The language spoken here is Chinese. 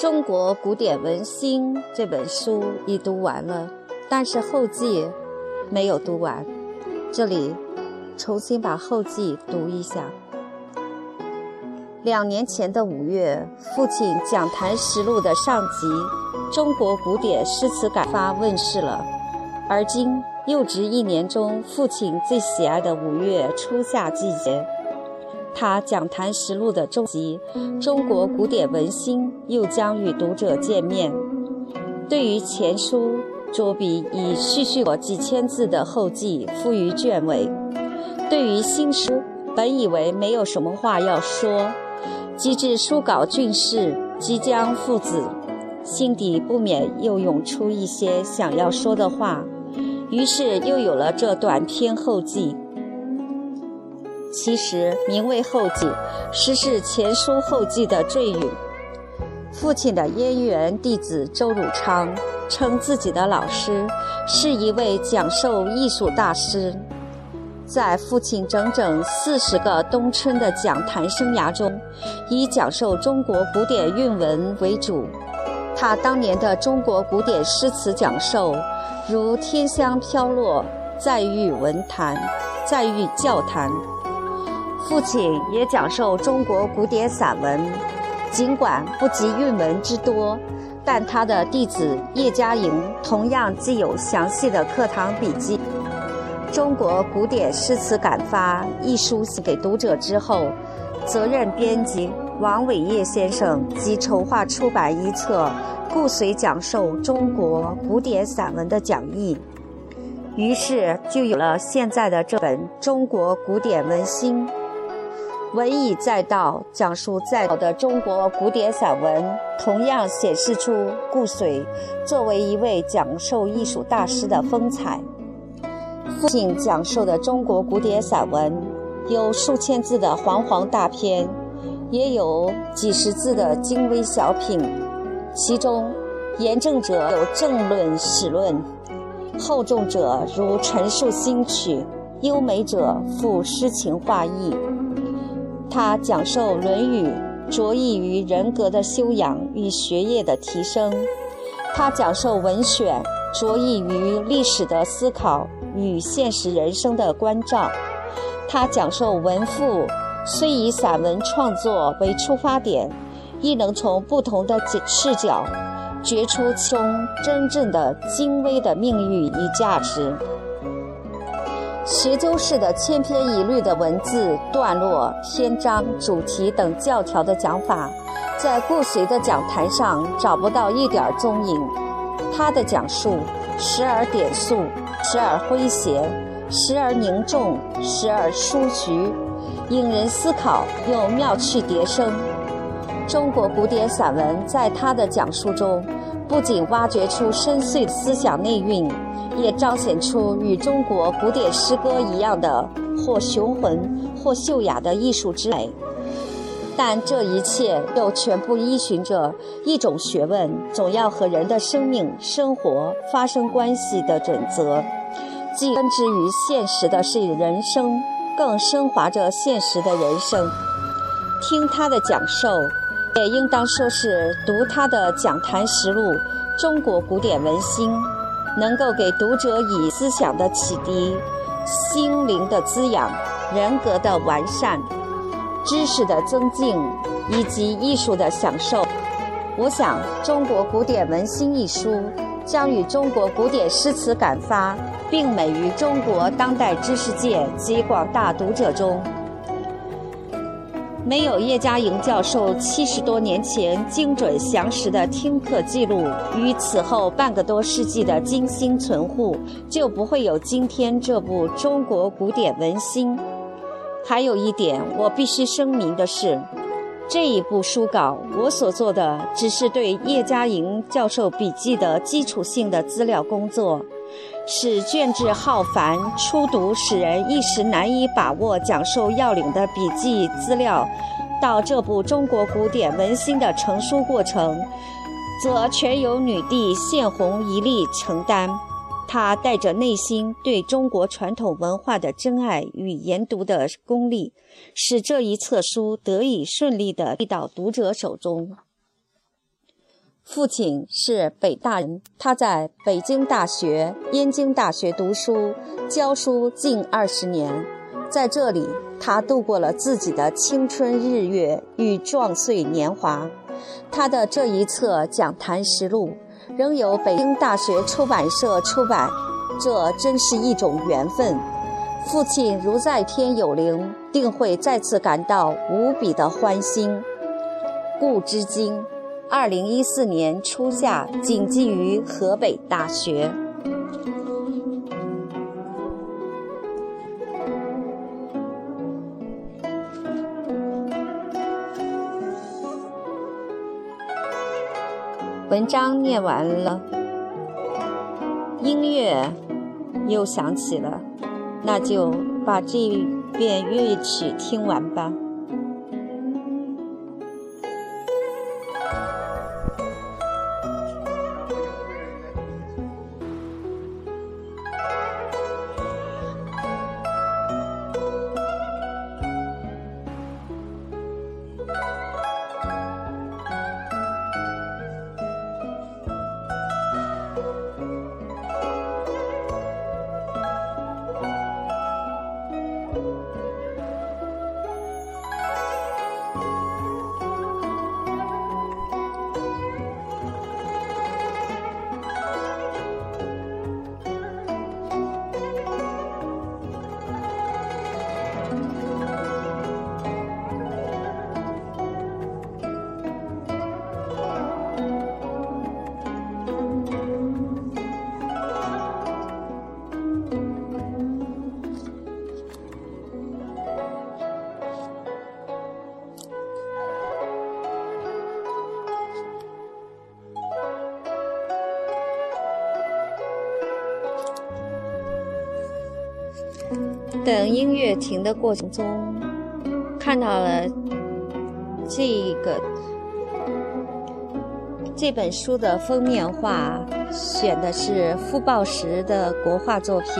中国古典文心这本书已读完了，但是后记没有读完。这里重新把后记读一下。两年前的五月，父亲《讲坛实录》的上集《中国古典诗词感发》问世了，而今又值一年中父亲最喜爱的五月初夏季节。他《讲坛实录》的终集《中国古典文心》又将与读者见面。对于前书，着笔以絮絮过几千字的后记附于卷尾。对于新书，本以为没有什么话要说，及至书稿俊士即将父子，心底不免又涌出一些想要说的话，于是又有了这短篇后记。其实名为后记，实是前书后记的赘语。父亲的燕园弟子周汝昌称自己的老师是一位讲授艺术大师。在父亲整整四十个冬春的讲坛生涯中，以讲授中国古典韵文为主。他当年的中国古典诗词讲授，如《天香飘落》，在御文坛，在御教坛。父亲也讲授中国古典散文，尽管不及韵文之多，但他的弟子叶嘉莹同样既有详细的课堂笔记。《中国古典诗词感发》一书写给读者之后，责任编辑王伟业先生即筹划出版一册顾随讲授中国古典散文的讲义，于是就有了现在的这本《中国古典文心》。文以载道，讲述载道的中国古典散文，同样显示出顾随作为一位讲授艺术大师的风采。父亲讲授的中国古典散文，有数千字的煌煌大篇，也有几十字的精微小品。其中，严正者有政论史论，厚重者如陈述新曲，优美者赋诗情画意。他讲授《论语》，着意于人格的修养与学业的提升；他讲授文选，着意于历史的思考与现实人生的关照；他讲授文赋，虽以散文创作为出发点，亦能从不同的视角，觉出其中真正的精微的命运与价值。学究式的千篇一律的文字、段落、篇章、主题等教条的讲法，在顾随的讲坛上找不到一点踪影。他的讲述时而点素，时而诙谐，时而凝重，时而疏局，引人思考又妙趣迭生。中国古典散文在他的讲述中，不仅挖掘出深邃思想内蕴。也彰显出与中国古典诗歌一样的或雄浑或秀雅的艺术之美，但这一切又全部依循着一种学问，总要和人的生命生活发生关系的准则，既根植于现实的是人生，更升华着现实的人生。听他的讲授，也应当说是读他的《讲坛实录》《中国古典文心》。能够给读者以思想的启迪、心灵的滋养、人格的完善、知识的增进以及艺术的享受。我想，《中国古典文心》一书将与中国古典诗词感发并美于中国当代知识界及广大读者中。没有叶嘉莹教授七十多年前精准详实的听课记录与此后半个多世纪的精心存护，就不会有今天这部中国古典文心。还有一点，我必须声明的是，这一部书稿我所做的只是对叶嘉莹教授笔记的基础性的资料工作。使卷帙浩繁，初读使人一时难以把握讲授要领的笔记资料，到这部中国古典文心的成书过程，则全由女帝献红一力承担。她带着内心对中国传统文化的真爱与研读的功力，使这一册书得以顺利地递到读者手中。父亲是北大人，他在北京大学、燕京大学读书教书近二十年，在这里他度过了自己的青春日月与壮岁年华。他的这一册讲坛实录仍由北京大学出版社出版，这真是一种缘分。父亲如在天有灵，定会再次感到无比的欢欣。故知今。二零一四年初夏，谨记于河北大学。文章念完了，音乐又响起了，那就把这遍乐曲听完吧。等音乐停的过程中，看到了这个这本书的封面画，选的是傅抱石的国画作品。